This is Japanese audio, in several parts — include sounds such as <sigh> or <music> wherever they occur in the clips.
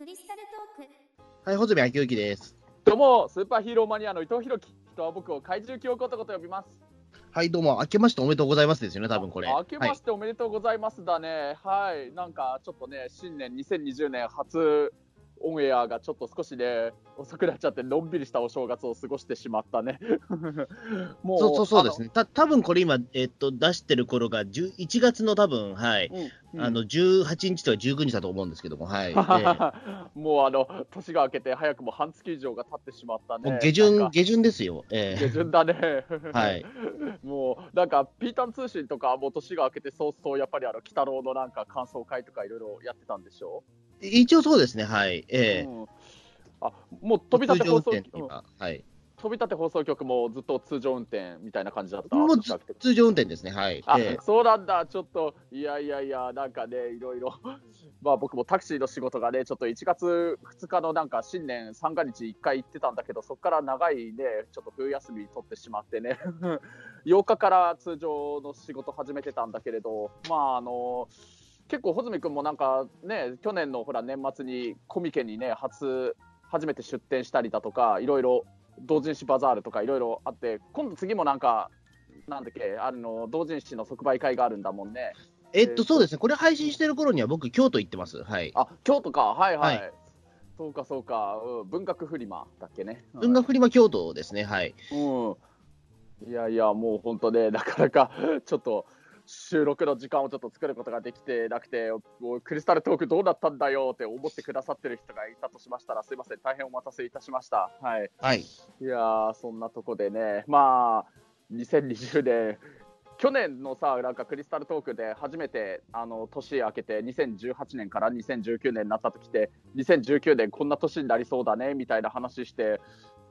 クリスタルトークはい、穂積昭之です。どうも、スーパーヒーローマニアの伊藤弘樹。人は僕を怪獣記憶男と呼びます。はい、どうも、明けましておめでとうございますですよね、多分これ。明けましておめでとうございますだね。はい、なんかちょっとね、新年2020年初オンエアがちょっと少しね、遅くなっちゃって、のんびりしたお正月を過ごしてしまったね。<laughs> もそうそうそうですね。た多分これ今、えっと、出してる頃が10 1月の多分、はい、うんあの、18日とか19日だと思うんですけども、はい。ええもうあの年が明けて早くも半月以上が経ってしまったね。もう下旬、か下旬ですよ。え下旬だね。はい。<laughs> もうなんかピータン通信とかもう年が明けて早々やっぱりあの鬼太郎のなんか感想会とかいろいろやってたんでしょ？え一応そうですね、はい。ええうんあもう飛び立て放送うん今、はい。飛び立て放送局もずっと通常運転みたいな感じだった。もう通常運転ですね、はい。あ、ええそうなんだ、ちょっと、いやいやいや、なんかね、いろいろ、<laughs> まあ僕もタクシーの仕事がね、ちょっと1月2日のなんか新年三が日1回行ってたんだけど、そこから長いね、ちょっと冬休み取ってしまってね、<laughs> 8日から通常の仕事始めてたんだけれど、まああの、結構、穂積君もなんかね、去年のほら年末にコミケにね、初、初めて出店したりだとか、いろいろ同人誌バザールとかいろいろあって、今度次もなんか、なんだっけ、あの同人誌の即売会があるんだもんね。えっと、そうですね、これ配信してる頃には僕、京都行ってます。はい。あ京都か、はいはい。はいそうかそうか、うん、文学フリマだっけね。うん文学フリマ京都ですね、はい。うん。いやいや、もう本当ね、なかなかちょっと収録の時間をちょっと作ることができてなくて、もうクリスタルトークどうなったんだよって思ってくださってる人がいたとしましたら、すいません、大変お待たせいたしました。はい。はい。いやー、そんなとこでね、まあ、2020年、去年のさ、なんかクリスタルトークで初めてあの年明けて、2018年から2019年になった時って、2019年こんな年になりそうだねみたいな話して、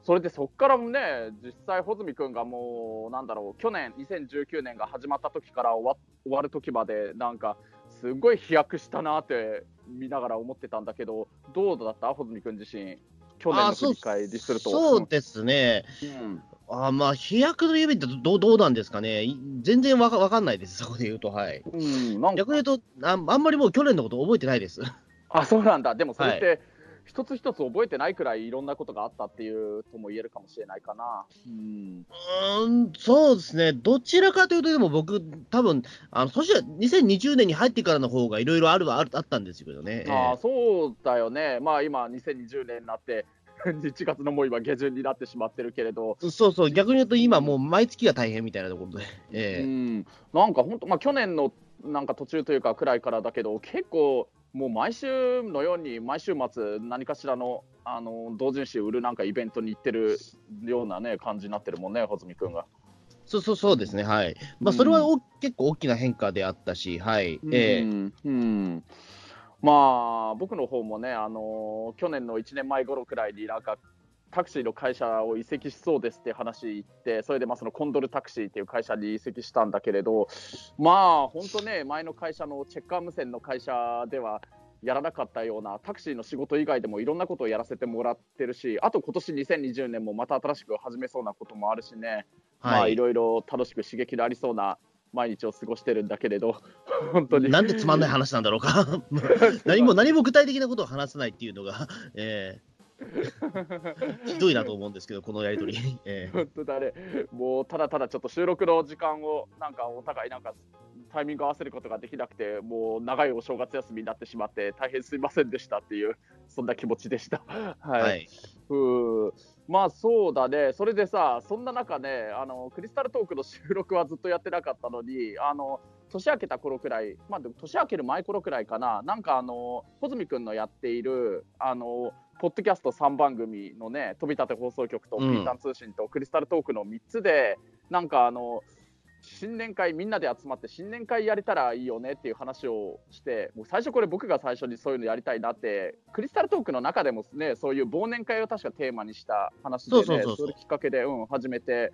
それでそっからもね、実際、穂積君がもう、なんだろう、去年、2019年が始まった時から終わ終わる時まで、なんか、すごい飛躍したなって見ながら思ってたんだけど、どうだった、穂積君自身、去年の振り返りすると。そうですね。うんあまあ、飛躍の指ってどうどうなんですかね、い全然わかわかんないです、そこで言うと、はい。うん、逆に言うとあ、あんまりもう去年のこと覚えてないです。あそうなんだ、でもそれって、一つ一つ覚えてないくらいいろんなことがあったっていうとも言えるかもしれないかな。うん、うーん、そうですね、どちらかというと、でも僕、多分あの年は2020年に入ってからの方がいろいろあるはあったんですけどね。あえそうだよね、まあ今、2020年になって、<laughs> 1月のもう今、下旬になってしまってるけれど、えそうそう、逆に言うと、今、もう毎月が大変みたいなところで、ええ。うん、なんか本当、まあ、去年のなんか途中というか、くらいからだけど、結構、もう毎週のように、毎週末、何かしらのあの同人誌を売るなんかイベントに行ってるような、ね、感じになってるもんね、穂積君が。そうそうそうですね、はい。まあ、それはお、結構大きな変化であったし、はい。ええうんうんまあ僕の方もね、あの去年の1年前頃くらいになんかタクシーの会社を移籍しそうですって話言ってそれでまあそのコンドルタクシーっていう会社に移籍したんだけれどまあ本当ね前の会社のチェッカー無線の会社ではやらなかったようなタクシーの仕事以外でもいろんなことをやらせてもらってるしあと今年2020年もまた新しく始めそうなこともあるしね、まあはいい。ろいろ楽しく刺激のありそうな毎日を過ごしてるんだけれど <laughs> 本当になんでつまんない話なんだろうか。<laughs> 何も、何も具体的なことを話さないっていうのが、ええ <laughs> ひどいなと思うんですけど、このやりとり。<laughs> ええ本当だね、もうただただちょっと収録の時間をなんかお互いなんかタイミング合わせることができなくて、もう長いお正月休みになってしまって、大変すいませんでしたっていう、そんな気持ちでした。<laughs> はい、はい。うんまあそうだね、それでさ、そんな中ね、あのクリスタルトークの収録はずっとやってなかったのに、あの年明けた頃くらい、まあ、でも年明ける前頃くらいかな、なんかあの、穂積君のやっている、あの、ポッドキャスト3番組のね、飛び立て放送局と、うん。ピータン通信と、クリスタルトークの3つで、なんかあの、新年会、みんなで集まって、新年会やれたらいいよねっていう話をして、もう最初、これ、僕が最初にそういうのやりたいなって、クリスタルトークの中でもね、そういう忘年会を確かテーマにした話でね、それきっかけで、うん、始めて、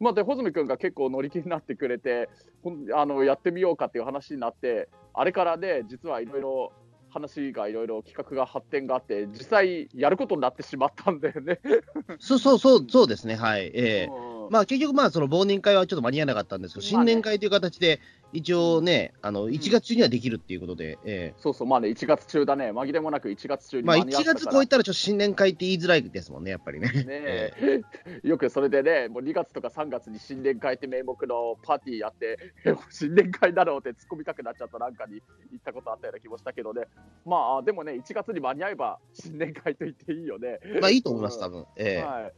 まあ、で穂積君が結構乗り気になってくれてほんあのやってみようかっていう話になってあれからね実はいろいろ話がいろいろ企画が発展があって実際やることになってしまったんだよね。<laughs> そうそうそう、そうですね、はい。ええうんまあ結局、まあその忘年会はちょっと間に合わなかったんですけど、まあね。新年会という形で、一応ね、あの1月中にはできるっていうことで、えそうそう、まあね、1月中だね、紛れもなく1月中えまあに間に合1ったから。月超えたら、ちょっと新年会って言いづらいですもんね、やっぱりね。ねえ。<laughs> よくそれでね、もう2月とか3月に新年会って名目のパーティーやって、<laughs> え新年会だろうって突っ込みたくなっちゃったなんかに言ったことあったような気もしたけどね、まあでもね、1月に間に合えば新年会と言っていいよね。まあいいと思います、うん多分。ええ。はい、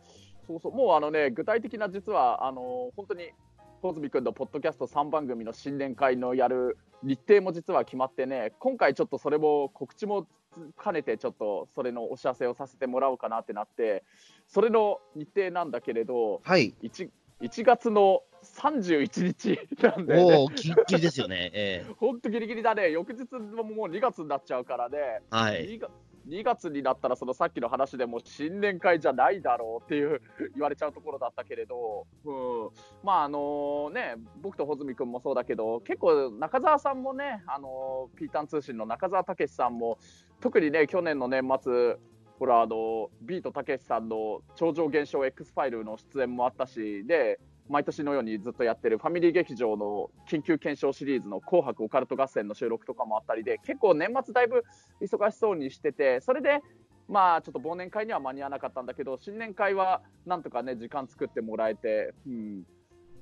そうそう、もうあのね、具体的な実は、あの本当に、小泉君のポッドキャスト3番組の新年会のやる日程も実は決まってね、今回ちょっとそれも告知も兼ねて、ちょっとそれのお知らせをさせてもらおうかなってなって、それの日程なんだけれど、はい、1, 1月の31日なんで、ね、おお、きっきりですよね、ええ。<laughs> 本当ギリギリだね、翌日ももう2月になっちゃうからね。はい、2, 月2月になったら、そのさっきの話でも新年会じゃないだろうっていう <laughs> 言われちゃうところだったけれど、うん、まああのね、僕と穂積君もそうだけど、結構、中澤さんもね、あのピータン通信の中澤武さんも、特にね、去年の年末、ほら、あのビートたけしさんの超常現象 X ファイルの出演もあったし、で、毎年のようにずっとやってるファミリー劇場の緊急検証シリーズの紅白オカルト合戦の収録とかもあったりで、結構年末だいぶ忙しそうにしてて、それで、まあちょっと忘年会には間に合わなかったんだけど、新年会はなんとかね、時間作ってもらえて、うん。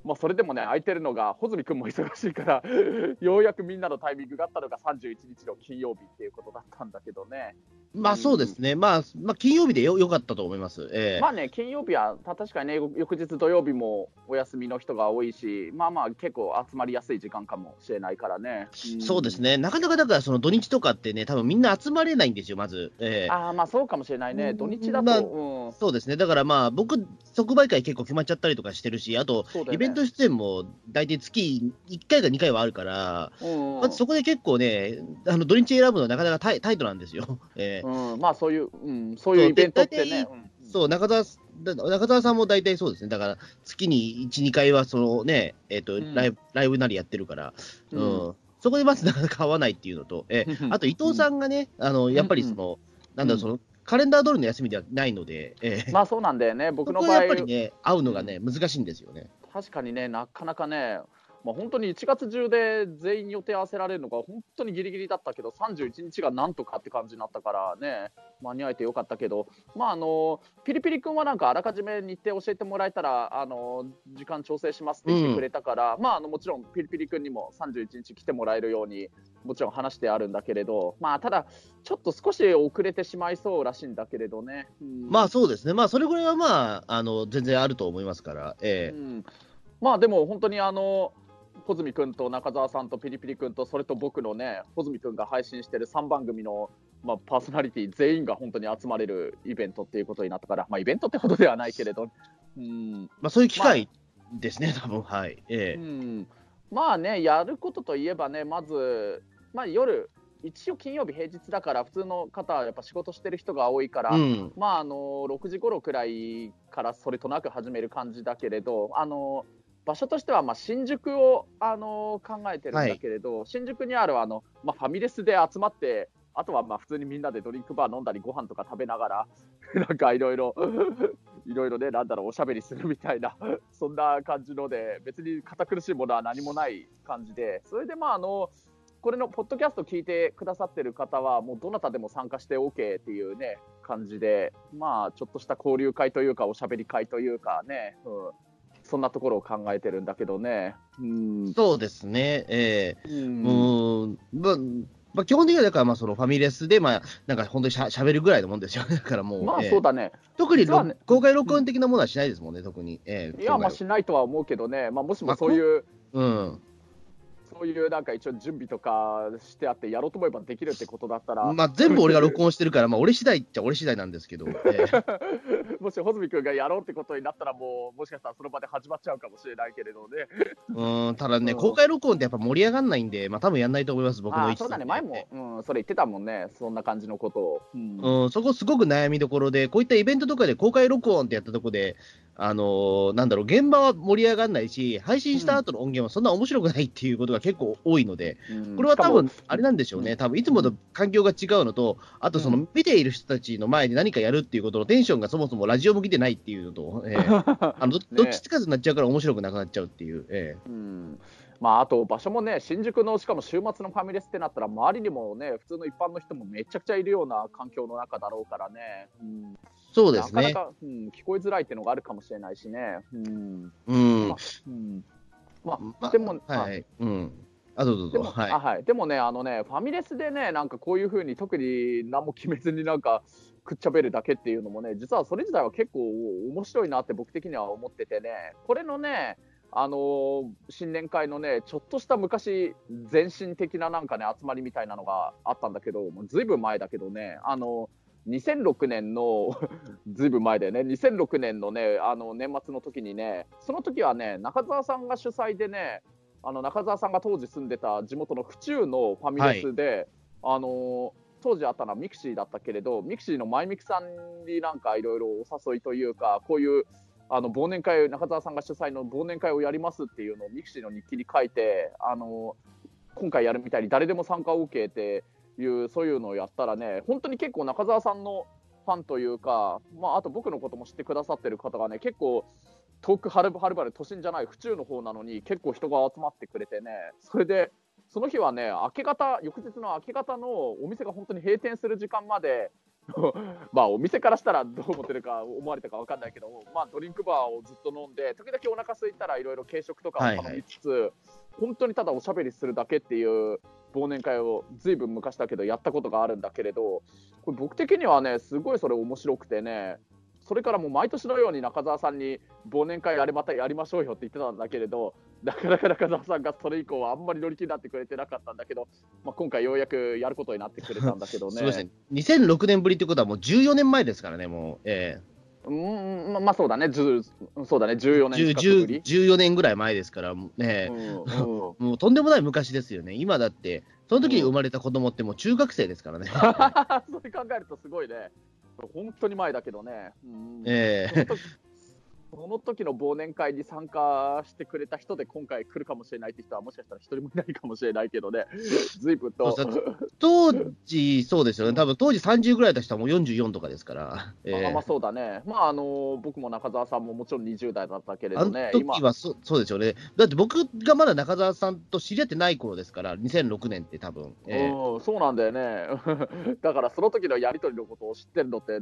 まあそれでもね、空いてるのが、穂積君も忙しいから、<laughs> ようやくみんなのタイミングがあったのが31日の金曜日っていうことだったんだけどね。まあそうですね、まあ、まあ、金曜日でよよかったと思います、ええ。まあね、金曜日はた確かにね、よ翌日土曜日もお休みの人が多いし、まあまあ、結構集まりやすい時間かもしれないからね。ん。そうです。ね、なかなかだから、その土日とかってね、多分みんな集まれないんですよ、まず。ええ。ああ、まあそうかもしれないね、うん。土日だと、まあうん、そうですね、だからまあ、僕、即売会結構決まっちゃったりとかしてるし、あと、イベント出演も大体月1回か2回はあるから、うん。まずそこで結構ね、あの土日選ぶのはなかなかタイタイトなんですよ。ええ。うん、まあそういう、うん、そういうイベントってね。そう中澤中澤さんも大体そうですね、だから月に1、2回はその、ねえーとうん。ライブライブなりやってるから、ううん。んそこでまずなかなか合わないっていうのと、えうん。あと伊藤さんがね、あのやっぱりその、なんだろうその、カレンダー通りの休みではないので、ええ。まあそうなんだよね、僕その場合、やっぱりね、会うのがね、難しいんですよね。確かにね、なかなかね、まあ、本当に1月中で全員予定合わせられるのが本当にギリギリだったけど、31日がなんとかって感じになったからね、間に合えてよかったけど、まああのピリピリ君はなんかあらかじめ日程教えてもらえたら、あの時間調整しますって言ってくれたから、まああのもちろんピリピリ君にも31日来てもらえるように、もちろん話してあるんだけれど、まあただ、ちょっと少し遅れてしまいそうらしいんだけれどね。うん。まあそうですね、まあそれぐらいはまあ、あの全然あると思いますから、ええ。うん、まあでも本当にあの穂積君と中澤さんとピリピリ君とそれと僕のね穂積君が配信してる3番組の、まあ、パーソナリティ全員が本当に集まれるイベントっていうことになったから、まあ、イベントってほどではないけれど、うん。まあ、そういう機会ですね、多分。はい。ええ。うん、まあねやることといえばねまず、まあ、夜一応金曜日平日だから普通の方はやっぱ仕事してる人が多いから、うん、まああの6時頃くらいからそれとなく始める感じだけれど、あの場所としてはまあ新宿をあの考えてるんだけれど、新宿にあるあの、まあ、ファミレスで集まって、あとはまあ普通にみんなでドリンクバー飲んだり、ご飯とか食べながら、<laughs> なんかいろいろ、<laughs> いろいろね、なんだろう、おしゃべりするみたいな、<laughs> そんな感じので、別に堅苦しいものは何もない感じで、それでまああの、これのポッドキャスト聞いてくださってる方は、もうどなたでも参加して OK っていうね、感じで、まあ、ちょっとした交流会というか、おしゃべり会というかね、うん、そんなところを考えてるんだけどね。うん。そうですね、ええ。うん。うーん、まあ、まあ、基本的にはだからまあそのファミレスで、まあ、なんか本当にしゃしゃべるぐらいのもんですよ、<laughs> だからもう、まあ、ええ。そうだね。特に実はね公開録音的なものはしないですもんね、特に。ええいや、まあ、今しないとは思うけどね、まあ、もしまあもそういう、うん、そういうなんか一応準備とかしてあって、やろうと思えばできるってことだったら、まあ、全部俺が録音してるから、まあ、俺次第っちゃ俺次第なんですけど、<laughs> ええ。もし穂積君がやろうってことになったら、もう、もしかしたらその場で始まっちゃうかもしれないけれどね。うん、ただね、うん。公開録音ってやっぱ盛り上がんないんで、まあ多分やんないと思います、僕の位置あそうだね、前も、うん、それ言ってたもんね、そんな感じのことを。うん。うん、そこすごく悩みどころで、こういったイベントとかで公開録音ってやったところで、あのーなんだろう、現場は盛り上がらないし、配信した後の音源はそんな面白くないっていうことが結構多いので、うん。これは多分あれなんでしょうね、うん。多分いつもと環境が違うのと、あとそうの見ている人たちの前で何かやるっていうことのテンションがそもそもラ味を向けてないっていうのと、えー <laughs> あのどどっちつかずになっちゃうから面白くなくなっちゃうっていう、えうんまあ、あと場所もね、新宿のしかも週末のファミレスってなったら、周りにもね、普通の一般の人もめちゃくちゃいるような環境の中だろうからね、うん、ーそうですね。なかなか、うん、聞こえづらいっていうのがあるかもしれないしね。うんうんまうんまあ、までも、はい、うん。あ、どうぞどうぞ。でも、はいあ。はい、でもね、あのね、ファミレスでね、なんかこういうふうに特に何も決めずになんか、くっちゃべるだけっていうのもね、実はそれ自体は結構面白いなって僕的には思っててね、これのね、あのー新年会のね、ちょっとした昔、前身的ななんかね、集まりみたいなのがあったんだけど、ずいぶん前だけどね、あの2006年の、<laughs> ずいぶん前だよね、2006年のね、あの年末の時にね、その時はね、中澤さんが主催でね、あの中澤さんが当時住んでた地元の府中のファミレスで、あの当時あったのはミクシーだったけれど、ミクシーのマイミクさんになんかいろいろお誘いというか、こういうあの忘年会、中澤さんが主催の忘年会をやりますっていうのをミクシーの日記に書いて、あの今回やるみたいに誰でも参加 OK っていう、そういうのをやったらね、本当に結構中澤さんのファンというか、まあ、あと僕のことも知ってくださってる方がね、結構、遠くはるばるばる都心じゃない府中の方なのに結構人が集まってくれてね、それでその日はね、明け方、翌日の明け方のお店が本当に閉店する時間まで、<laughs> まあお店からしたらどう思ってるか思われたか分かんないけど、まあドリンクバーをずっと飲んで、時々お腹空いたらいろいろ軽食とかを頼みつつ、本当にただおしゃべりするだけっていう忘年会をずいぶん昔だけどやったことがあるんだけれど、これ僕的にはね、すごいそれ面白くてね、それからもう毎年のように中澤さんに忘年会あれまたやりましょうよって言ってたんだけれど、なかなか中澤さんがそれ以降はあんまり乗り気になってくれてなかったんだけど、まあ、今回ようやくやることになってくれたんだけどね。すごいですね。2006年ぶりってことはもう14年前ですからね、もう。えうん、まあまあそうだね、ずそうだね、14え年近くぶり。10 14年ぐらい前ですから、ね、うんうん <laughs> もうとんでもない昔ですよね。今だって、その時に生まれた子供ってもう中学生ですからね。<laughs> それ考えるとすごいね。本当に前だけどね。うんええその時その時の忘年会に参加してくれた人で今回来るかもしれないって人はもしかしたら一人もいないかもしれないけどね、ずいぶんと。当時、そうですよね。多分当時30ぐらいだった人はもう44とかですから。ええあまあそうだね、まああの僕も中澤さんももちろん20代だったけれあのどね、今時はそそうですよね。だって僕がまだ中澤さんと知り合ってない頃ですから、2006年って多分。ええうん、そうなんだよね、<laughs> だからその時のやり取りのことを知ってるのって、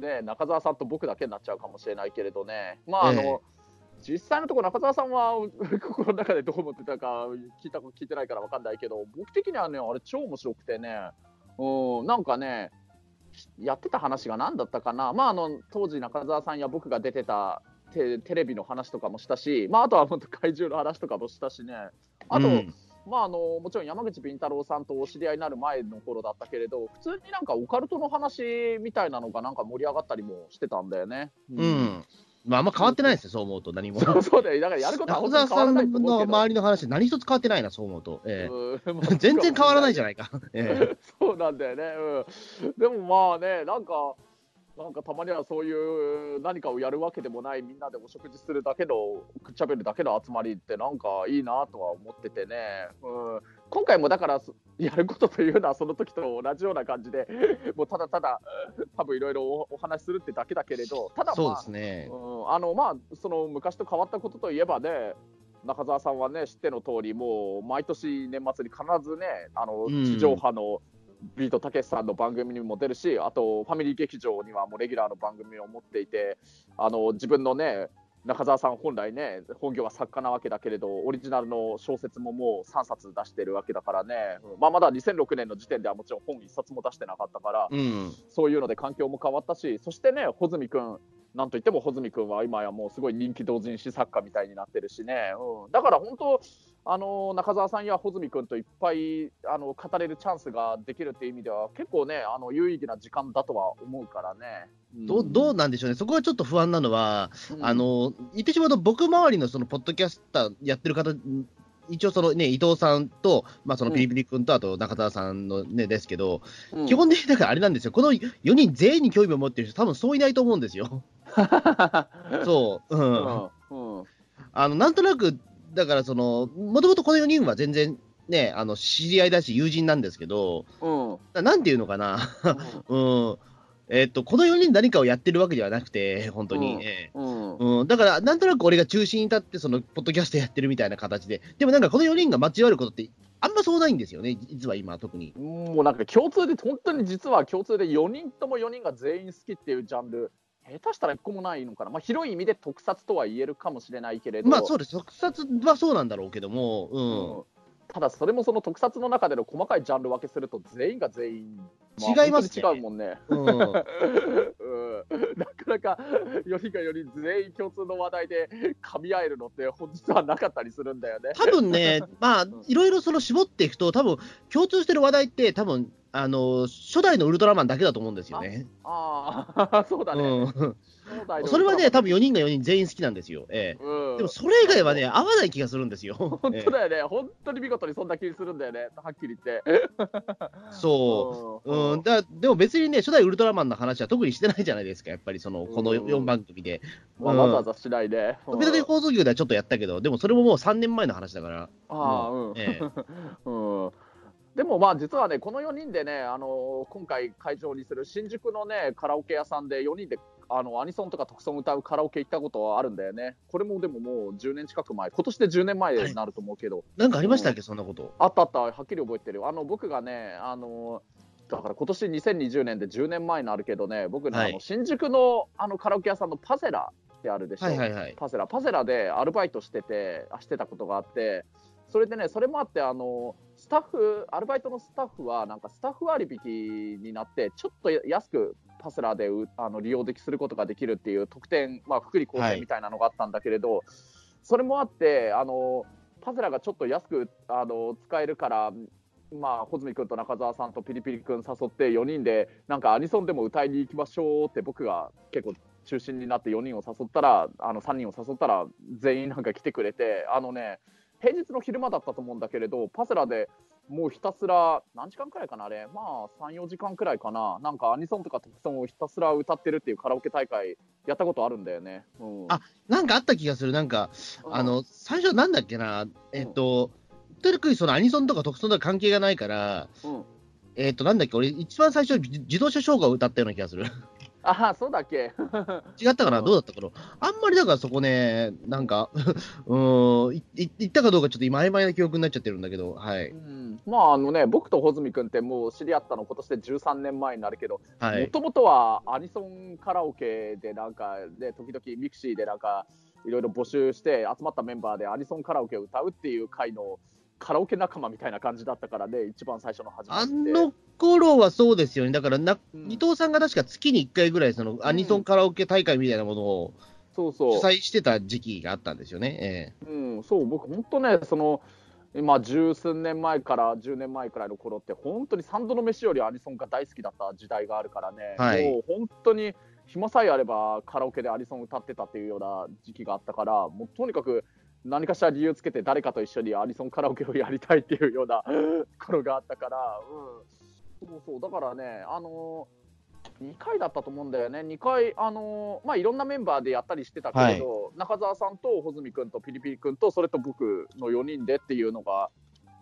ね、中澤さんと僕だけになっちゃうかもしれないけれどね、まああの、ええ実際のところ、中澤さんは <laughs> 心の中でどう思ってたか聞いた聞いてないから分かんないけど、僕的にはね、あれ、超面白くてね、うん、なんかね、やってた話が何だったかな、まあ、あの当時、中澤さんや僕が出てたテテレビの話とかもしたし、まあ、あとは本当、怪獣の話とかもしたしね。あと、うんまあ、あのもちろん山口敏太郎さんとお知り合いになる前の頃だったけれど、普通になんかオカルトの話みたいなのがなんか盛り上がったりもしてたんだよね。うん。まあ、あんま変わってないですよ、そう思うと、何も。そうそうだよ、だからやることは変わらないと思のうけど。周りの話、何一つ変わってないな、そう思うと。ええうん <laughs> 全然変わらないじゃん。ないか。ええ <laughs> そうなんだよね。うん。でもまあね、なんか、なんかたまにはそういう何かをやるわけでもない、みんなでお食事するだけの、くっちゃべるだけの集まりって、なんかいいなとは思っててね。うん。今回もだから、やることというのは、その時と同じような感じで、もうただただ、多分いろいろおお話しするってだけだけれど、ただまあ、そうですね。うん、あのまあその昔と変わったことといえばね中澤さんはね知っての通りもう毎年年末に必ずねあのうん地上波のビートたけしさんの番組にも出るしあとファミリー劇場にはもうレギュラーの番組を持っていてあの自分のね中澤さん本来ね本業は作家なわけだけれどオリジナルの小説ももう3冊出してるわけだからね、うん。まあ、まだ2006年の時点ではもちろん本1冊も出してなかったから、うん。そういうので環境も変わったし、そしてね、穂積君、なんといっても穂積君は今やもうすごい人気同人誌作家みたいになってるしね、うん、だから本当、あの中澤さんや穂積君といっぱいあの語れるチャンスができるっていう意味では、結構ね、あの有意義な時間だとは思うからね。ん。どうどうなんでしょうね、そこはちょっと不安なのは、うん。あの言ってしまうと、僕周りのそのポッドキャスターやってる方、一応その、ね、伊藤さんと、まあ、そのうん。ピリピリ君と、あと中澤さんの、ね、ですけど、うん。基本的にだからあれなんですよ、この4人全員に興味を持ってる人、多分そういないと思うんですよ。<laughs> そう、うん。うん。うん。あのなんとなく、だからその、もともとこの4人は全然、ね、あの知り合いだし、友人なんですけど、うん。ななんていうのかな、うん、<laughs> えっと、この4人何かをやってるわけではなくて、本当に。うん。ええ。うん。うん、だから、なんとなく俺が中心に立って、その、ポッドキャストやってるみたいな形で、でもなんかこの4人が交わることって、あんまそうないんですよね、実は今、特に。もうなんか共通で、本当に実は共通で4人とも4人が全員好きっていうジャンル、下手したら1個もないのかな、まあ、広い意味で特撮とは言えるかもしれないけれど、まあそうです、特撮はそうなんだろうけども、うん。うん。ただそれもその特撮の中での細かいジャンル分けすると、全員が全員、違いますね。違うもんね。うん、<laughs> うん。なかなか4人が4人全員共通の話題で噛み合えるのって、本日はなかったりするんだよね。多分ね、<laughs> まあ、いろいろその絞っていくと、多分共通してる話題って、多分あの初代のウルトラマンだけだと思うんですよね。ああ、<laughs> そうだね。うん、それはね、多分4人が4人全員好きなんですよ。ええうんでもそれ以外はね、合わない気がするんですよ。<laughs> 本え当だよね、本当に見事にそんな気するんだよね、はっきり言って。え <laughs> そう。うん、だでも別にね、初代ウルトラマンの話は特にしてないじゃないですか、やっぱりそのこのうん4番組で。わざわざしないで。うん時々放送局ではちょっとやったけど、でもそれももう3年前の話だから。ああ、うん。ええうんでもまあ実はね、この4人でね、あの今回会場にする新宿のね、カラオケ屋さんで4人であのアニソンとか特ソン歌うカラオケ行ったことはあるんだよね。これもでももう10年近く前、今年で10年前になると思うけど、なんかありましたっけ、そんなこと。あったあった、はっきり覚えてるよ。あの僕がね、あのだから今年2020年で10年前になるけどね、僕ね、はいあの新宿のあのカラオケ屋さんのパセラってあるでしょ？はいはいはい。パセラ、パセラでアルバイトしてて、あしてたことがあって、それでね、それもあって、あのスタッフ、アルバイトのスタッフは、なんかスタッフ割引になって、ちょっと安くパセラでうあの利用できすることができるっていう特典、まあ、福利厚はい生みたいなのがあったんだけれど、それもあって、あのパセラがちょっと安くあの使えるから、まあ、穂積君と中澤さんとピリピリ君誘って4人でなんかアニソンでも歌いに行きましょうって僕が結構中心になって4人を誘ったらあの3人を誘ったら全員なんか来てくれてあのね平日の昼間だったと思うんだけれどパセラでもうひたすら何時間くらいかなあれ？まあ34時間くらいかな。なんかアニソンとか特ソンをひたすら歌ってるっていうカラオケ大会やったことあるんだよね。うん、あなんかあった気がする、なんか、あの、最初なんだっけな、えっと、とにかくそのアニソンとか特ソンとか関係がないから、うん。えっと、なんだっけ、俺、一番最初、自自動車唱歌を歌ったような気がする。あそうだっけ？<laughs> 違ったかな、うんどうだったかな？あんまりだからそこね、なんか、<laughs> うーん、いい言ったかどうかちょっと今曖昧な記憶になっちゃってるんだけど、はい。うんまああのね僕と穂積君ってもう知り合ったの今年で13年前になるけどはい。もともとはアニソンカラオケでなんかで時々ミクシーでなんかいろいろ募集して集まったメンバーでアニソンカラオケを歌うっていう会のカラオケ仲間みたいな感じだったからね一番最初の始まりあの頃はそうですよね。だからな、うん。伊藤さんが確か月に1回ぐらい、そのアニソンカラオケ大会みたいなものを主そうそう。催してた時期があったんですよね。えうん、そう。僕本当ねその今十数年前から10年前くらいの頃って本当に三度の飯よりアニソンが大好きだった時代があるからね、はい。もう本当に暇さえあればカラオケでアニソン歌ってたっていうような時期があったからもうとにかく何かしら理由つけて誰かと一緒にアニソンカラオケをやりたいっていうような <laughs> 頃があったから、うん、そうそうだからねあの2回だったと思うんだよね、2回、あのーまあ、いろんなメンバーでやったりしてたけれど、中澤さんと穂積君とピリピリ君と、それと僕の4人でっていうのが、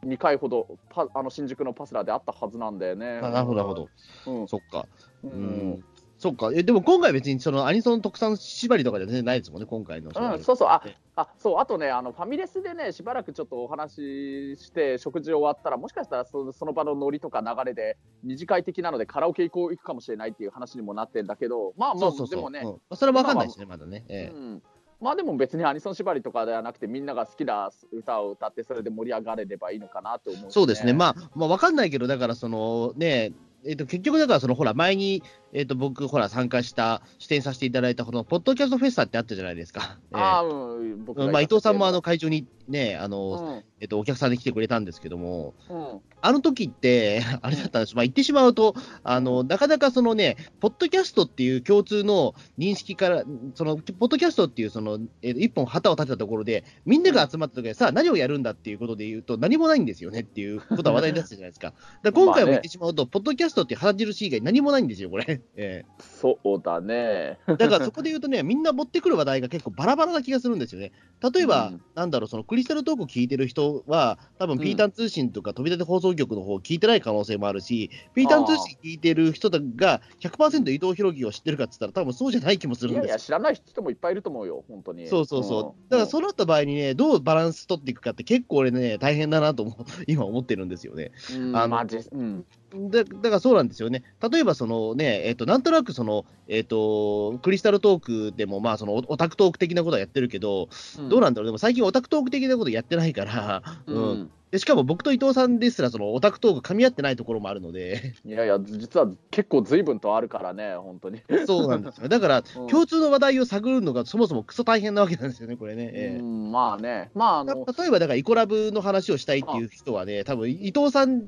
2回ほどパあの新宿のパスラであったはずなんだよね。えなるほど、なるほど。うんそっか。ううんん。そっか。え、でも今回別にそのアニソン特産縛りとかじゃ全然ないですもんね、今回の。うん、そうそう、ああそうあとねあの、ファミレスでね、しばらくちょっとお話しして、食事終わったら、もしかしたらそのその場のノリとか流れで、二次会的なのでカラオケ行こう行くかもしれないっていう話にもなってんだけど、まあまあ、そうそうそう。でもね、うんまあそれは分かんないですね、まだね。ええうん、まあでも別にアニソン縛りとかではなくて、みんなが好きな歌を歌って、それで盛り上がれればいいのかなと思う、そうですね、まあ、まあ、分かんないけど、だからそのね、えっと結局、だからそのほら、前に、えっと僕、ほら、参加した、出演させていただいた、このポッドキャストフェスタってあったじゃないですか。<laughs> ええああ、うん、僕まあ、伊藤さんもあやの会場にね、あの、てえっと、お客さんで来てくれたんですけども、うん、うん、あの時って、<laughs> あれだったんです、まあ、言ってしまうと、あの、なかなかそのね、ポッドキャストっていう共通の認識から、その、ポッドキャストっていうその、えー一本旗を立てたところで、みんなが集まった時にさあ何をやるんだっていうことで言うと、何もないんですよねっていうことは話題になってたじゃないですか。だ今回も <laughs> 言ってしまうと、ポッドキャストっていう旗印以外何もないんですよ、これ。ね。えそうだね。えだからそこで言うとね、<laughs> みんな持ってくる話題が結構バラバラな気がするんですよね。例えば、うんなんだろう、そのクリスタルトークを聞いてる人は、多分うんピータン通信とか飛び立て放送局の方を聞いてない可能性もあるし、ピータン通信聞いてる人が100%伊藤博樹を知ってるかって言ったら、多分そうじゃない気もするんですよいやいや、知らない人もいっぱいいると思うよ、本当に。そうそうそう。んだからそうなった場合にね、どうバランス取っていくかって結構俺ね、大変だなと思う今思ってるんですよね。うん、あのまあ、実うん。だだからそうなんですよね。例えばそのね、えっ、と、なんとなくその、えっ、と、クリスタルトークでもまあそのオオタクトーク的なことはやってるけど、どうなんだろう、でも最近オタクトーク的なことやってないから、ううんん。でしかも僕と伊藤さんですらそのオタクトーク噛み合ってないところもあるので、いやいや、実は結構随分とあるからね、本当に。そうなんですよ。だから、うん共通の話題を探るのがそもそもクソ大変なわけなんですよね、これね。ええうん、まあね、まあ、あたの、例えばだから、イコラブの話をしたいっていう人はね、多分伊藤さん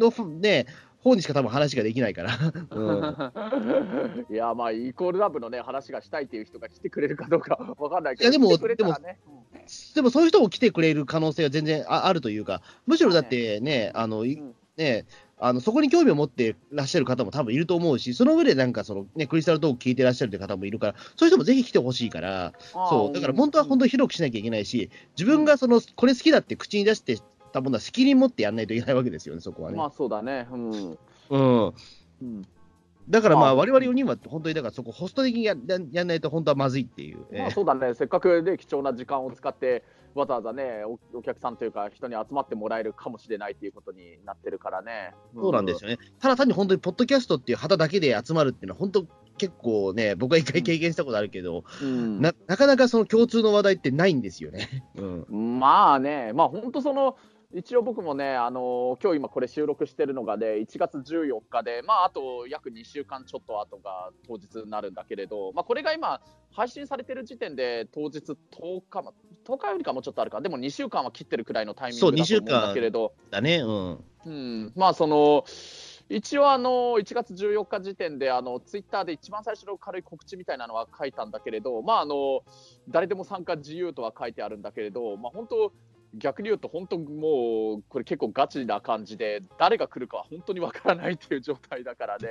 のね、方にしか多分話ができないから。<laughs> うん、いや、まあ、イコールラブのね、話がしたいっていう人が来てくれるかどうかわかんないけど、いやでも来てくれたらね、でもそういう人も来てくれる可能性は全然ああるというか、むしろだってね、あのいうん。ねあのそこに興味を持ってらっしゃる方も多分いると思うし、その上でなんかその、ね、クリスタルトーク聞いてらっしゃるという方もいるから、そういう人もぜひ来てほしいから、そう。だから本当は本当に広くしなきゃいけないし、自分がそのこれ好きだって口に出してたものは責任持ってやらないといけないわけですよね、そこはね。まあ、そうだね。うん。うんうんだからまあ、まあ我々4人は本当にだからそこ、ホスト的にやややんないと本当はまずいっていう。えまあ、えそうだね、せっかくね、貴重な時間を使って、わざわざねお、お客さんというか、人に集まってもらえるかもしれないっていうことになってるからね。そうなんですよね。ただ単に本当にポッドキャストっていう旗だけで集まるっていうのは、本当結構ね、僕は一回経験したことあるけど、うんななかなかその共通の話題ってないんですよね。うん、まあね、まあ本当その、一応僕もね、あの今日今これ収録してるのがね、1月14日で、まああと約2週間ちょっと後が当日になるんだけれど、まあこれが今、配信されてる時点で当日10日、ま10日よりかもちょっとあるか、でも2週間は切ってるくらいのタイミングだと思うんだけれど、だね、うん。うん、まあその一応あの1月14日時点であのツイッターで一番最初の軽い告知みたいなのは書いたんだけれど、まああの誰でも参加自由とは書いてあるんだけれど、まあ本当逆に言うと本当もうこれ結構ガチな感じで誰が来るかは本当にわからないっていう状態だからね。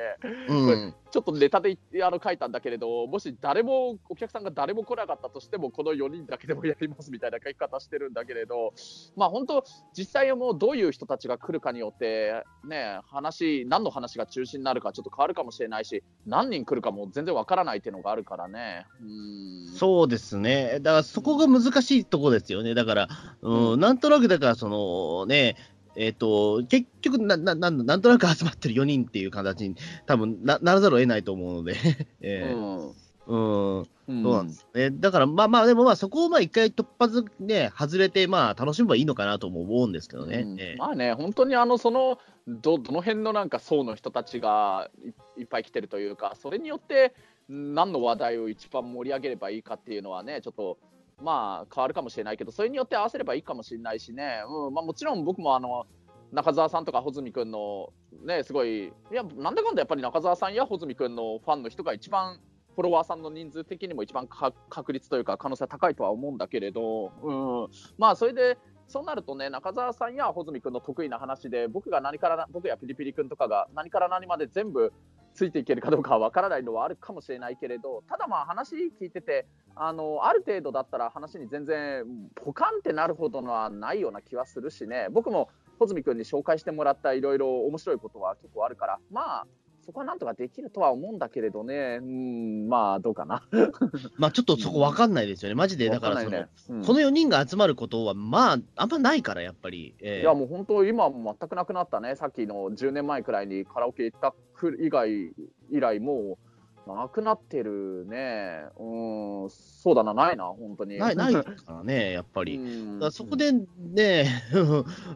うん、ちょっとネタであの書いたんだけれど、もし誰も、お客さんが誰も来なかったとしても、この4人だけでもやりますみたいな書き方してるんだけれど、まあ本当、実際はもうどういう人たちが来るかによって、ね、話、何の話が中心になるかちょっと変わるかもしれないし、何人来るかも全然わからないっていうのがあるからね。うんそうですね。だからそこが難しいところですよね。だから、うん、なんとなくだから、そのね、えっ、と、結局ななな、なんとなく <laughs> 集まってる4人っていう形に多分なならざるを得ないと思うので、<laughs> ええ。うん。そうなんですね。だから、まあまあ、でもまあ、そこをまあ一回突発ね、外れて、まあ、楽しめばいいのかなとも思うんですけどね。うん。ええ。まあね、本当にあのそのどどの辺のなんか層の人たちがいいっぱい来てるというか、それによって何の話題を一番盛り上げればいいかっていうのはね、ちょっとまあ変わるかもしれないけど、それによって合わせればいいかもしれないしね、うんまあ、もちろん僕もあの中澤さんとか穂積君のね、すごい、いや、なんだかんだやっぱり中澤さんや穂積君のファンの人が一番フォロワーさんの人数的にも一番か確率というか可能性は高いとは思うんだけれど、うん、まあそれでそうなるとね中澤さんや穂積君の得意な話で僕が何から僕やピリピリ君とかが何から何まで全部ついていけるかどうかは分からないのはあるかもしれないけれどただまあ話聞いててあのある程度だったら話に全然ポカンってなるほどのはないような気はするしね。僕も穂積君に紹介してもらったいろいろ面白いことは結構あるからまあそこはなんとかできるとは思うんだけれどね、うん、まあどうかな。<laughs> まあ、ちょっとそこ分かんないですよね。マジで、だからその、ねうんこの4人が集まることは、まあ、あんまないから、やっぱり。ええいやもう本当、今全くなくなったね、さっきの10年前くらいにカラオケ行った以外以来、もうなくなってるね、うん、そうだな、ないな、本当に。ないないからね、<laughs> やっぱり。うそこでね、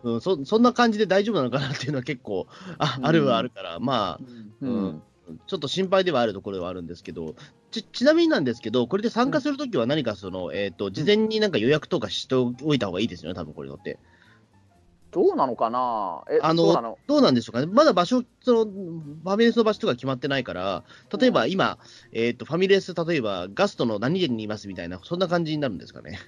うん。そ、そんな感じで大丈夫なのかなっていうのは結構ああるはあるから、まあ、うん。うん。ちょっと心配ではあるところではあるんですけど、ちちなみになんですけど、これで参加するときは何かその、えっ、と、事前になんか予約とかしておいた方がいいですよね、多分これのって。どうなのかな、えあのそうどうなんでしょうかね、まだ場所、そのファミレスの場所とか決まってないから、例えば今、えっ、と、ファミレス、例えばガストの何店にいますみたいな、そんな感じになるんですかね。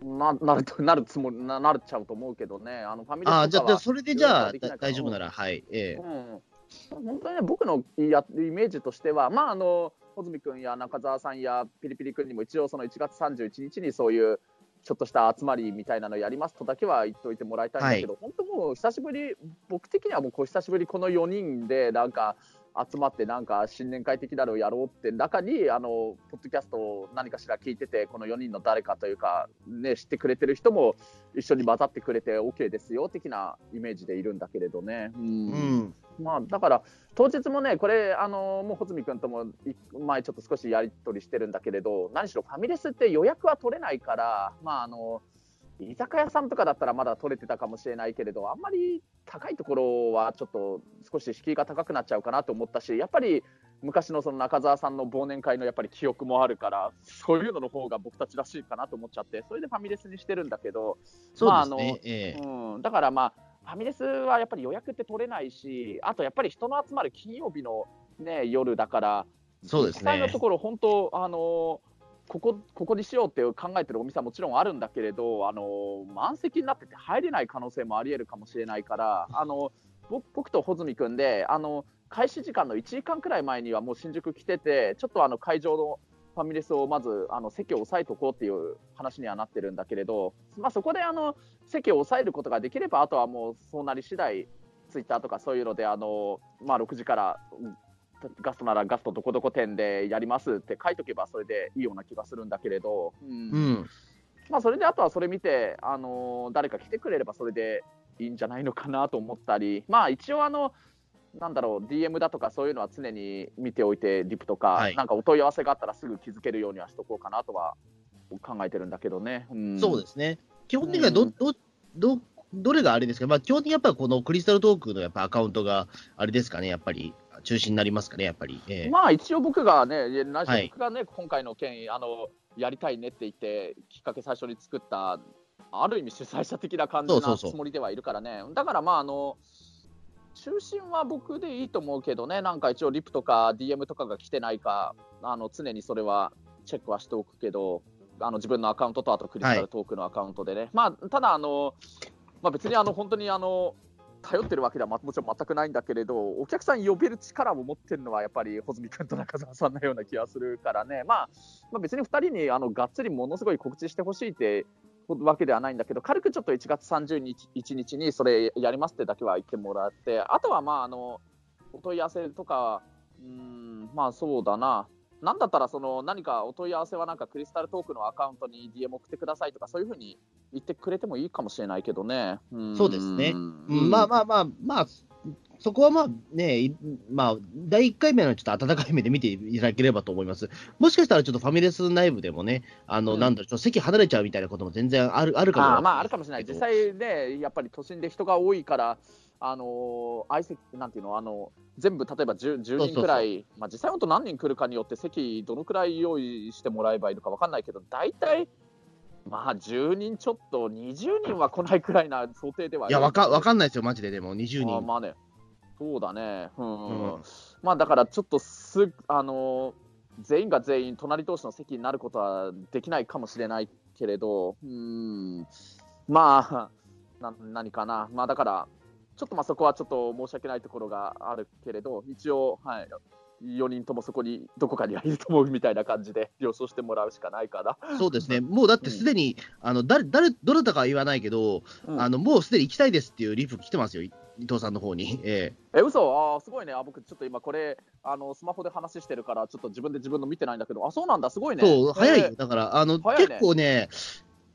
ななるとなるつもりななるっちゃうと思うけどね、あのファミレスとかはああ、じゃあ、それでじゃあ、大丈夫なら、はい。ええ。うん。本当にね、僕のやイメージとしては、まあ、あの、穂積君や中澤さんやピリピリ君にも一応その1月31日にそういうちょっとした集まりみたいなのやりますとだけは言っておいてもらいたいんだけど、はい、本当もう久しぶり、僕的にはもうこう久しぶりこの4人でなんか集まってなんか新年会的なのをやろうって中にあのポッドキャストを何かしら聞いててこの4人の誰かというか、ね、知ってくれてる人も一緒に混ざってくれて OK ですよ的なイメージでいるんだけれどね。うん、うんまあ、だから当日もね、これ、あのもう穂積君とも前、ちょっと少しやり取りしてるんだけれど、何しろファミレスって予約は取れないから、まあ、あの居酒屋さんとかだったらまだ取れてたかもしれないけれど、あんまり高いところはちょっと少し敷居が高くなっちゃうかなと思ったし、やっぱり昔のその中澤さんの忘年会のやっぱり記憶もあるから、そういうのの方が僕たちらしいかなと思っちゃって、それでファミレスにしてるんだけど、そうですね、えうん、だからまあ、ファミレスはやっぱり予約って取れないし、あとやっぱり人の集まる金曜日の、ね、夜だから、そうですね。実際のところ、本当、あのここここにしようって考えてるお店はもちろんあるんだけれど、あの満席になってて入れない可能性もありえるかもしれないから、あの僕と穂積君で、あの開始時間の1時間くらい前にはもう新宿来てて、ちょっとあの会場のファミレスをまずあの席を押さえておこうっていう話にはなってるんだけれど、まあ、そこであの席を押さえることができれば、あとはもうそうなり次第ツイッターとかそういうので、あのまあ、6時からガストならガストどこどこ店でやりますって書いとけばそれでいいような気がするんだけれど、うん、うん、まあ、それであとはそれ見て、あの誰か来てくれればそれでいいんじゃないのかなと思ったり、まあ、一応あの、なんだろう、DM だとかそういうのは常に見ておいて、リプとか、はい、なんかお問い合わせがあったらすぐ気づけるようにはしとこうかなとは考えてるんだけどね。うん、そうですね。基本的にはど、ど、ど、どれがあれですか、まあ、基本的にやっぱりこのクリスタルトークのやっぱアカウントがあれですかね、やっぱり中心になりますかね、やっぱり。えー、まあ一応僕がね、何しろ僕がね、はい、今回の件、あの、やりたいねって言って、きっかけ最初に作った、ある意味主催者的な感じなつもりではいるからね。だからまああの、中心は僕でいいと思うけどね、なんか一応、リプとか DM とかが来てないか、あの常にそれはチェックはしておくけど、あの自分のアカウントと、あとクリスタルトークのアカウントでね、はい、まあ、ただあの、まあ、別にあの本当にあの頼ってるわけではもちろん全くないんだけれど、お客さん呼べる力を持ってるのは、やっぱり穂積君と中澤さんのような気がするからね、まあ、まあ、別に2人にあのがっつりものすごい告知してほしいってわけではないんだけど、軽くちょっと1月30日日にそれやりますってだけは言ってもらって、あとはまあ、あのお問い合わせとか、うん、まあそうだな、なんだったらその何かお問い合わせはなんかクリスタルトークのアカウントに DM 送ってくださいとかそういうふうに言ってくれてもいいかもしれないけどね。うそうですね。うん、まあまあまあまあ、そこはまあね、まあ、第1回目のちょっと温かい目で見ていただければと思います。もしかしたらちょっとファミレス内部でもね、あの、うん、なんだろう、ちょっと席離れちゃうみたいなことも全然あるあるかもあまあ、あるかもしれない。実際ね、やっぱり都心で人が多いから、あの相席なんていうの、あの全部例えば 10, 10人くらい、まあ、実際本当何人来るかによって席どのくらい用意してもらえばいいのか分かんないけど、大体、まあ10人ちょっと、20人は来ないくらいな想定ではいや、わかわかんないですよ、マジで、でも20人。あまあね、そうだね、うん、うん、まあだからちょっとす、あの全員が全員、隣同士の席になることはできないかもしれないけれど、うん、まあ、な何かな、まあだから、ちょっとまあそこはちょっと申し訳ないところがあるけれど、一応、はい、4人ともそこにどこかにはいると思うみたいな感じで了承してもらうしかないからそうですね、もうだってすでに、うん、あの誰誰どなたかは言わないけど、うん、あのもうすでに行きたいですっていうリプ来てますよ、伊藤さんの方に。えー、え嘘？あすごいね。あ、僕、ちょっと今、これあの、スマホで話してるから、ちょっと自分で自分の見てないんだけど、あそうなんだ、すごいね。そう、早いよ、だからあの、ね、結構ね、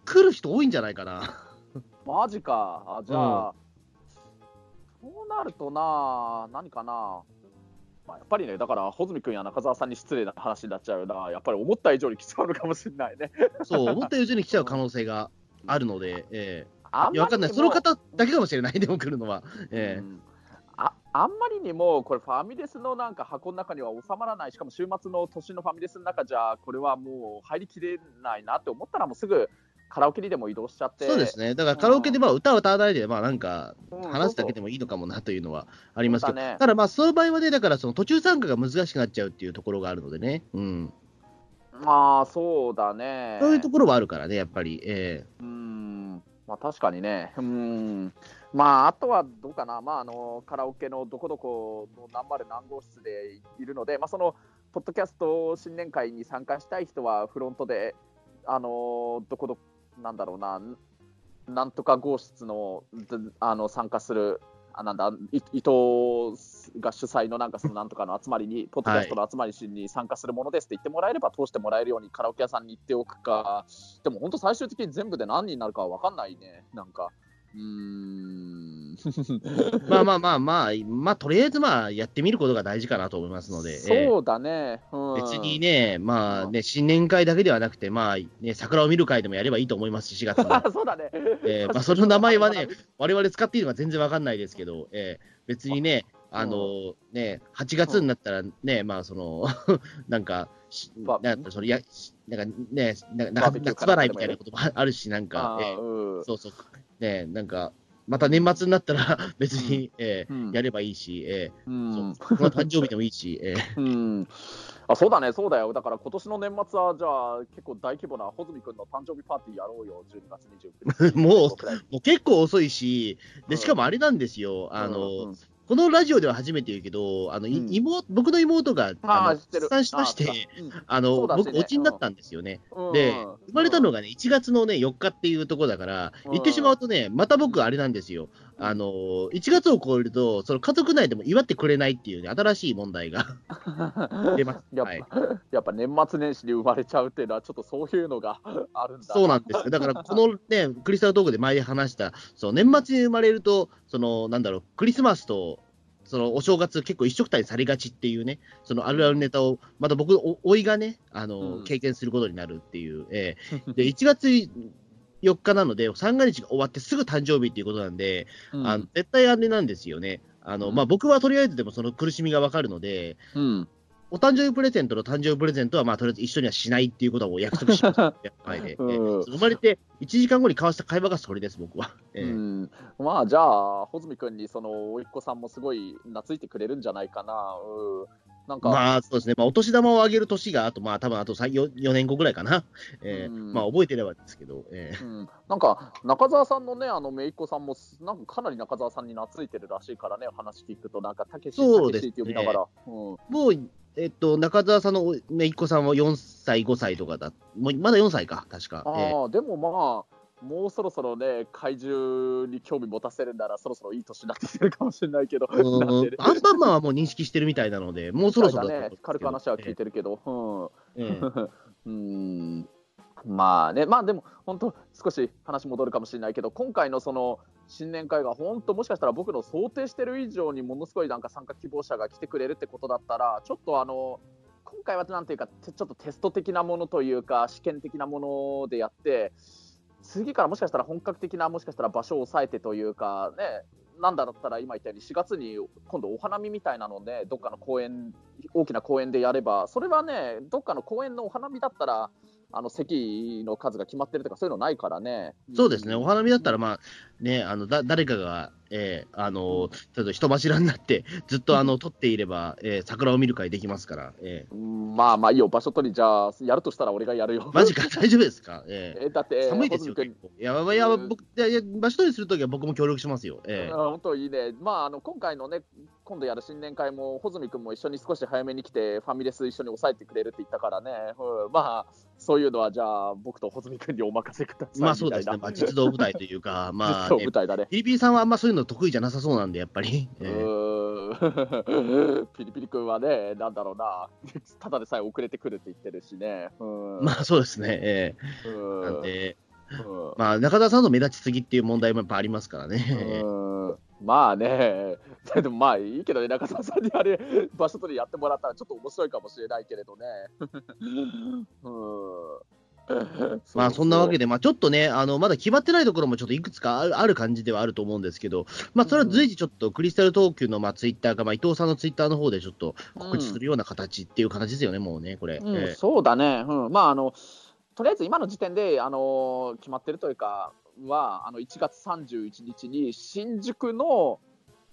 来る人多いんじゃないかな。マジか、あじゃあ、うんそうなるとな、何かな、まあ、やっぱりね、だから、穂積君や中澤さんに失礼な話になっちゃうな、やっぱり思った以上に来ちゃうのかもしれないね。そう、思った以上に来ちゃう可能性があるので、えー、いや、わかんない、その方だけかもしれない、でも来るのは。えー、うん。ああんまりにも、これ、ファミレスのなんか箱の中には収まらない、しかも週末の都心のファミレスの中じゃ、これはもう入りきれないなって思ったら、もうすぐカラオケにでも移動しちゃって。そうですね。だからカラオケでまあ歌を歌わないで、まあなんか、話すだけでもいいのかもなというのはありますけど、ね、ただまあその場合はね、だからその途中参加が難しくなっちゃうっていうところがあるのでね。うん。まあそうだね。そういうところはあるからね、やっぱり。えー、うん。まあ確かにね、うん、まああとはどうかな、まああのカラオケのどこどこの何丸何号室でいるので、まあそのポッドキャスト新年会に参加したい人はフロントで、あのどこどなんだろうな、なんとか号室のずあの参加する。あなんだい伊藤が主催のなんかそのなんとかの集まりに、ポッドキャストの集まりに参加するものですって言ってもらえれば、通してもらえるようにカラオケ屋さんに行っておくか、でも本当、最終的に全部で何人になるかは分かんないね、なんか。うーん。まあまあまあまあ、まあとりあえずまあやってみることが大事かなと思いますので、ええ。そうだね、うん、別にね、まあね、新年会だけではなくて、まあね、桜を見る会でもやればいいと思いますし、4月に。<laughs> そうだね、えーまあ、その名前はね、我々使っていいのか全然わかんないですけど、えー別にね、あのね、8月になったらね、まあその、<laughs> なんか、なんかそのやなんかね、なんか夏払いみたいなこともあるし、なんかあ、えーそうそう、ね、なんか、また年末になったら別に、えーうん。やればいいし、えうーん。そう。この誕生日でもいいし、えー <laughs> うん。あそうだね、そうだよ、だから今年の年末は、じゃあ、結構大規模な穂積君の誕生日パーティーやろうよ、12月29日。<laughs> もうもう結構遅いし、で、うん。しかもあれなんですよ、あの、うんこのラジオでは初めて言うけど、あの、いうん。妹僕の妹が、あの、出産しまして、あの、ね僕、おちになったんですよね。うん。で、うん。生まれたのがね、1月のね、4日っていうところだから、うん。言ってしまうとね、また僕、あれなんですよ。あの、1月を超えると、その家族内でも祝ってくれないっていうね、新しい問題が <laughs> 出ます。やっぱ、はい。やっぱ年末年始に生まれちゃうっていうのは、ちょっとそういうのが <laughs> あるんだ。そうなんですよ。だから、このね、クリスタルトークで前話した、そう、年末に生まれると、その、なんだろう、クリスマスと、そのお正月結構一緒くたにされがちっていうね、そのあるあるネタを、また僕、おおいがね、あの、うん経験することになるっていう、えー <laughs> で、1月4日なので、三が日が終わってすぐ誕生日っていうことなんで、うんあの絶対あれなんですよね。あの、うんまあ、僕はとりあえずでもその苦しみがわかるので、うんお誕生日プレゼントの誕生日プレゼントは、まあ、とりあえず一緒にはしないっていうことを約束しました。<laughs> 前で。えうん生まれて1時間後に交わした会話がそれです、僕は。ええうん、まあじゃあ、穂積君にその甥っ子さんもすごい懐いてくれるんじゃないかな。うん、なんか、まあ、そうですね。まあ、お年玉をあげる年が、あと、まあ、多分あと 4, 4年後ぐらいかな。ええうんまあ、覚えてればですけど、ええうん、なんか中澤さんのね、あの姪っ子さんもなんかかなり中澤さんに懐いてるらしいからね、話聞くと、なんかたけし、そうですねたけしって呼びながら。うんもう、えっと、中澤さんのお姪っ子さんは4歳、5歳とかだ。もうまだ4歳か、確か。ええああ、でもまあ、もうそろそろね、怪獣に興味持たせるなら、そろそろいい年になってきてるかもしれないけど、アンパンマンはもう認識してるみたいなので、もうそろそろ。ね、軽く話は聞いてるけど、ええ。え <laughs> えうん、うんまあね、まあでも、本当、少し話戻るかもしれないけど、今回のその新年会が、本当、もしかしたら僕の想定してる以上にものすごいなんか参加希望者が来てくれるってことだったら、ちょっとあの、今回はなんていうか、てちょっとテスト的なものというか、試験的なものでやって、次からもしかしたら本格的な、もしかしたら場所を抑えてというか、ね、なんだったら今言ったように4月に今度お花見みたいなので、どっかの公園、大きな公園でやれば、それはね、どっかの公園のお花見だったら、あの席の数が決まってるとか、そういうのないからね。そうですね、お花見だったら、あ、まあ、ね、あの、だ、誰かが、えーあの、ちょっと人柱になって、ずっと、あの、<laughs> 撮っていれば、えー桜を見る会できますから、えうんまあまあいいよ、場所取り、じゃあ、やるとしたら俺がやるよ。ー。マジか、<laughs> 大丈夫ですか？ええだって、ー寒いですよ、結構。いや、いや、うん僕、いや、いや場所取りするときは僕も協力しますよ。えー。本当いいね、まあ、あの今回のね、今度やる新年会も、穂積君も一緒に少し早めに来て、ファミレス一緒に抑えてくれるって言ったからね、うんまあ、そういうのはじゃあ、僕と穂積君にお任せくださいまあそうですね、まあ、実動部隊というか、<laughs> まあ、ね。舞台だね。ピリピリさんはあんまそういうの得意じゃなさそうなんで、やっぱり。<laughs> うえ。ー <laughs> ピリピリ君はね、なんだろうな、ただでさえ遅れてくるって言ってるしね。うん。まあそうですね、えうん。ーなんで、うん。まあ中田さんの目立ちすぎっていう問題もやっぱありますからね。うん。まあね、<laughs> でもまあいいけどね、中澤さんにあれ、場所取りやってもらったらちょっと面白いかもしれないけれどね。うん、まあそんなわけで、で、まあちょっとね、あのまだ決まってないところもちょっといくつかあるある感じではあると思うんですけど、まあそれは随時ちょっとクリスタル東急のまあツイッターか、まあ伊藤さんのツイッターの方でちょっと告知するような形っていう形ですよね、もうね、これ。うんええ。そうだね、うん、まああの、とりあえず今の時点で、あの決まってるというか、はあの1月31日に新宿の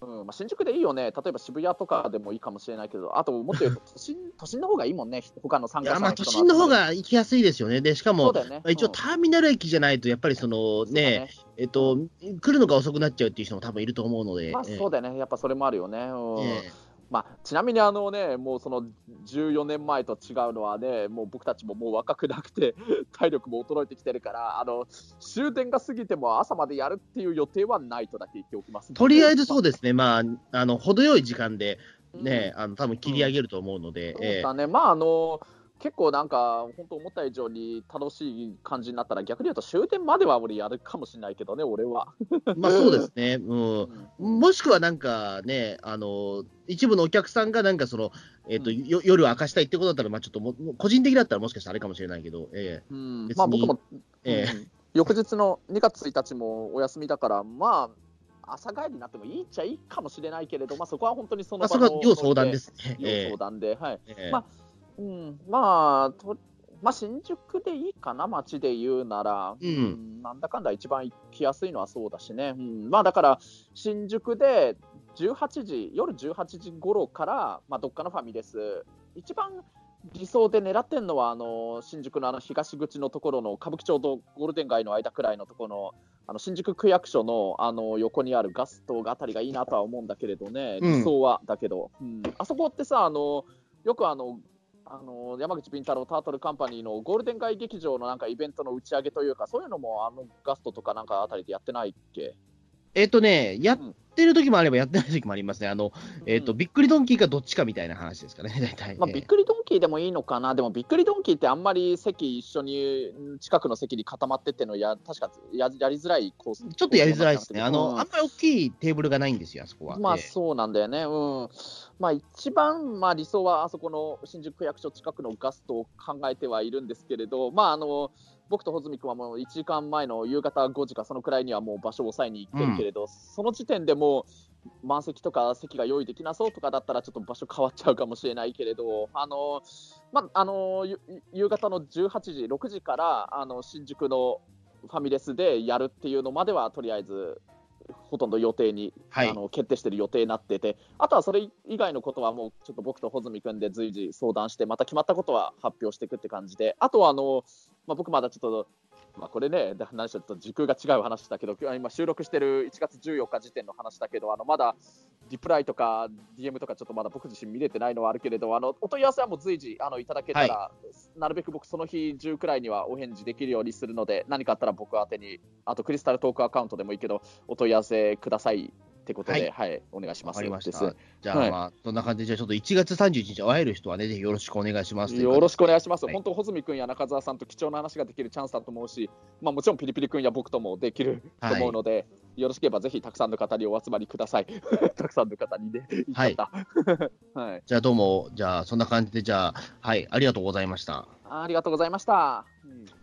うんまあ、新宿でいいよね、例えば渋谷とかでもいいかもしれないけど、あともっと言うと <laughs> 都心、都心の方がいいもんね、他の参加者の都心の方が行きやすいですよね。で、しかも、ね。まあ一応うん。ターミナル駅じゃないと、やっぱりそのそうだね、えっと、来るのが遅くなっちゃうっていう人も多分いると思うので、まあ、ええ。そうだよね、やっぱそれもあるよね。うん。ええまあ、ちなみにあの、ね、もうその14年前と違うのはね、もう僕たちももう若くなくて、<laughs> 体力も衰えてきてるから、あの終電が過ぎても朝までやるっていう予定はないとだけ言っておきます。とりあえずそうでですね、まあ、あの程よい時間でね、あの多分切り上げると思うので、そうええ。だね、まああの結構なんか、本当思った以上に楽しい感じになったら、逆に言うと終電までは俺やるかもしれないけどね、俺は。まあそうですね、<laughs> うんうん。もしくはなんかね、あの一部のお客さんがなんかその、えっとうん。よ夜を明かしたいってことだったら、まあ、ちょっとも個人的だったらもしかしたらあれかもしれないけど、えうん。まあ僕も、ええ。うん翌日の2月1日もお休みだから、まあ、朝帰りになってもいいっちゃいいかもしれないけれど、まあ、そこは本当にそえまあ、の場のそれは要相談ですね。要え相談で、はい。えええ。まあうん、まあとまあ、新宿でいいかな、街で言うなら、うん。なんだかんだ一番行きやすいのはそうだしね、うん。まあ、だから新宿で18時、夜18時頃から、まあ、どっかのファミレス、一番理想で狙ってるのは、あの新宿のあの東口のところの歌舞伎町とゴールデン街の間くらいのところの、あの新宿区役所のあの横にあるガストあたりがいいなとは思うんだけれどね、うん。理想はだけど、うん。あそこってさ、あのよくあのあの山口敏太郎タートルカンパニーのゴールデン街劇場のなんかイベントの打ち上げというか、そういうのもあのガストとかなんかあたりでやってないっけ？えっとね、やってる時もあればやってない時もありますね。あの、えっと、うんびっくりドンキーかどっちかみたいな話ですかね、大体。まあ、ええびっくりドンキーでもいいのかな、でもびっくりドンキーってあんまり席一緒にうん近くの席に固まってってのや、確かややりづらいコースちょっとやりづらいですね。あの、うんあんまり大きいテーブルがないんですよ、あそこは。まあええそうなんだよね、うんまあ、一番、まあ、理想はあそこの新宿区役所近くのガストを考えてはいるんですけれど、まあ、あの僕と穂積君はもう1時間前の夕方5時かそのくらいにはもう場所を抑えに行ってるけれど、その時点でもう満席とか席が用意できなそうとかだったらちょっと場所変わっちゃうかもしれないけれど、あのまあ、あのゆ夕方の18時、6時からあの新宿のファミレスでやるっていうのまではとりあえずほとんど予定に、はい。あの決定してる予定になってて、あとはそれ以外のことはもうちょっと僕と穂積君で随時相談して、また決まったことは発表していくって感じで、あとはあの、まあ、僕まだちょっと、まあ、これね、だ何しと時空が違う話だけど、今今収録してる1月14日時点の話だけど、あのまだリプライとか DM とかちょっとまだ僕自身見れてないのはあるけれど、あのお問い合わせはもう随時あのいただけたら、なるべく僕その日中くらいにはお返事できるようにするので、何かあったら僕宛てに、あとクリスタルトークアカウントでもいいけど、お問い合わせくださいってことで、ははいい、お願いします。わかりました。じゃあ、はいまあ、そんな感じで、じゃあちょっと1月31日会える人はね、ぜひよろしくお願いします。よろしくお願いします。はい本当、穂積君や中澤さんと貴重な話ができるチャンスだと思うし、まあ、もちろんピリピリ君や僕ともできると思うので、よろしければぜひたくさんの方にお集まりください。<laughs> たくさんの方にね、言っちゃった。<laughs> はい、じゃあどうも、じゃあそんな感じで、じゃあ、はい、ありがとうございました。ありがとうございました。うん